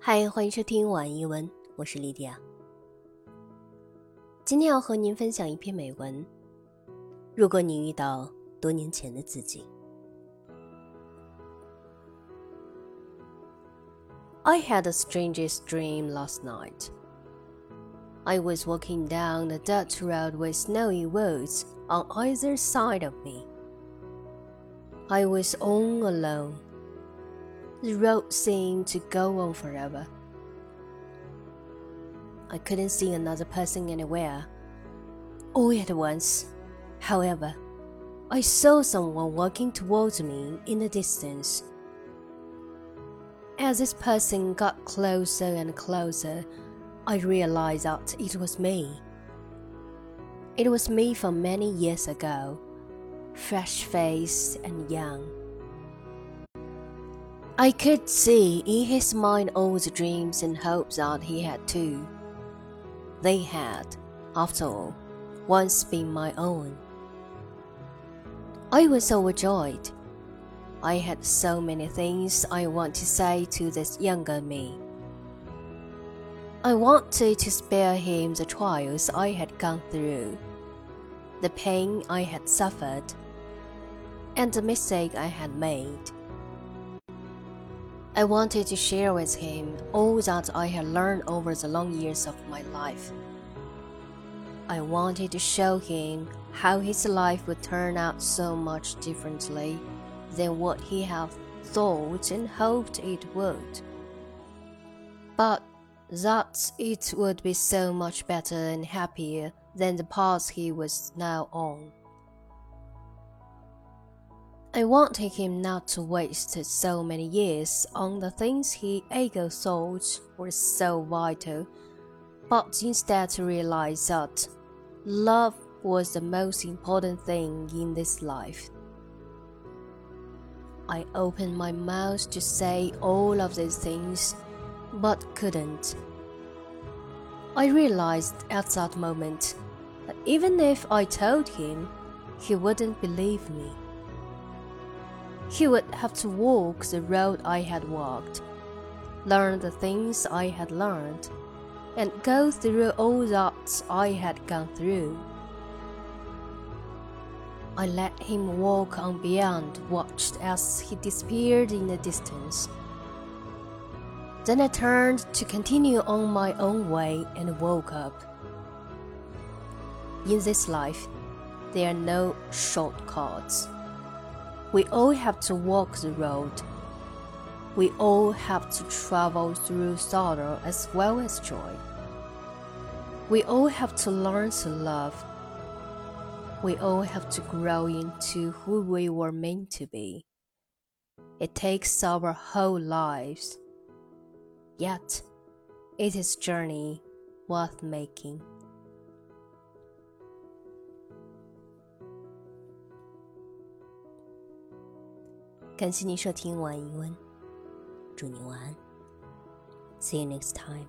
嗨，欢迎收听晚一文，我是莉迪亚。今天要和您分享一篇美文。如果你遇到多年前的自己，I had the strangest dream last night. I was walking down the dirt road with snowy woods on either side of me. I was all alone. The road seemed to go on forever. I couldn't see another person anywhere. All at once, however, I saw someone walking towards me in the distance. As this person got closer and closer, I realized that it was me. It was me from many years ago, fresh faced and young. I could see in his mind all the dreams and hopes that he had too. They had, after all, once been my own. I was overjoyed. I had so many things I want to say to this younger me. I wanted to spare him the trials I had gone through, the pain I had suffered, and the mistake I had made. I wanted to share with him all that I had learned over the long years of my life. I wanted to show him how his life would turn out so much differently than what he had thought and hoped it would. But that it would be so much better and happier than the path he was now on. I wanted him not to waste so many years on the things he ego thought were so vital, but instead to realize that love was the most important thing in this life. I opened my mouth to say all of these things but couldn't. I realized at that moment that even if I told him, he wouldn't believe me. He would have to walk the road I had walked, learn the things I had learned, and go through all that I had gone through. I let him walk on beyond, watched as he disappeared in the distance. Then I turned to continue on my own way and woke up. In this life, there are no shortcuts. We all have to walk the road. We all have to travel through sorrow as well as joy. We all have to learn to love. We all have to grow into who we were meant to be. It takes our whole lives Yet, it is a journey worth making. 感谢您收听晚疑问，祝您晚安。See you next time.